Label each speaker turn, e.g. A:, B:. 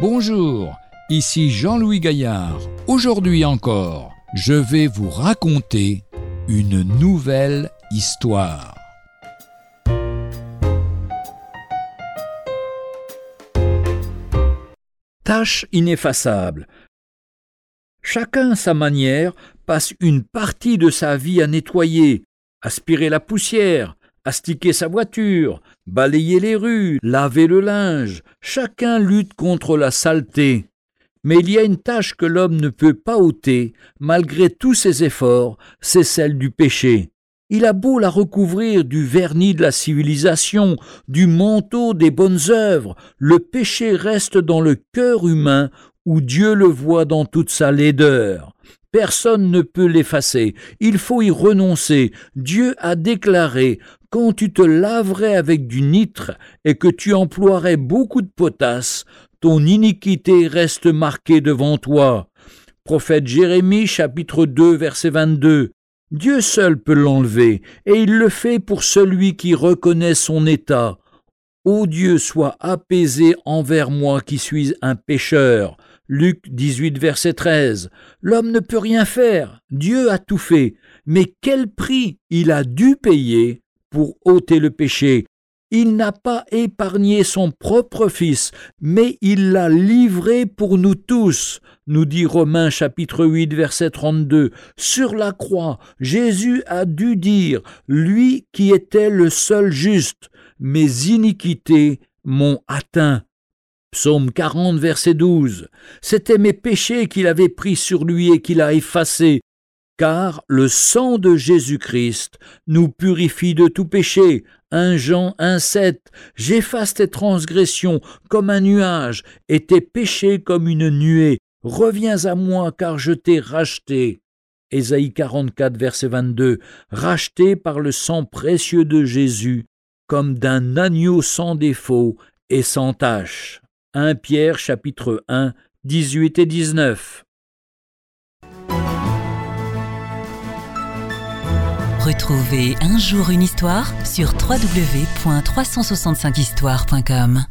A: Bonjour, ici Jean-Louis Gaillard. Aujourd'hui encore, je vais vous raconter une nouvelle histoire. Tâche ineffaçable. Chacun à sa manière passe une partie de sa vie à nettoyer, aspirer la poussière, astiquer sa voiture, balayer les rues, laver le linge, chacun lutte contre la saleté. Mais il y a une tâche que l'homme ne peut pas ôter, malgré tous ses efforts, c'est celle du péché. Il a beau la recouvrir du vernis de la civilisation, du manteau des bonnes œuvres, le péché reste dans le cœur humain où Dieu le voit dans toute sa laideur. Personne ne peut l'effacer, il faut y renoncer. Dieu a déclaré quand tu te laverais avec du nitre et que tu emploierais beaucoup de potasse, ton iniquité reste marquée devant toi. Prophète Jérémie chapitre 2 verset 22. Dieu seul peut l'enlever, et il le fait pour celui qui reconnaît son état. Ô Dieu, sois apaisé envers moi qui suis un pécheur. Luc 18 verset 13. L'homme ne peut rien faire, Dieu a tout fait, mais quel prix il a dû payer pour ôter le péché. Il n'a pas épargné son propre Fils, mais il l'a livré pour nous tous, nous dit Romains chapitre 8 verset 32. Sur la croix, Jésus a dû dire, lui qui était le seul juste, mes iniquités m'ont atteint. Psaume 40 verset 12. C'étaient mes péchés qu'il avait pris sur lui et qu'il a effacés car le sang de Jésus-Christ nous purifie de tout péché. 1 Jean 1,7 J'efface tes transgressions comme un nuage et tes péchés comme une nuée. Reviens à moi car je t'ai racheté. Ésaïe 44, verset 22 Racheté par le sang précieux de Jésus, comme d'un agneau sans défaut et sans tache. 1 Pierre chapitre 1, 18 et 19.
B: Retrouvez un jour une histoire sur www.365histoire.com.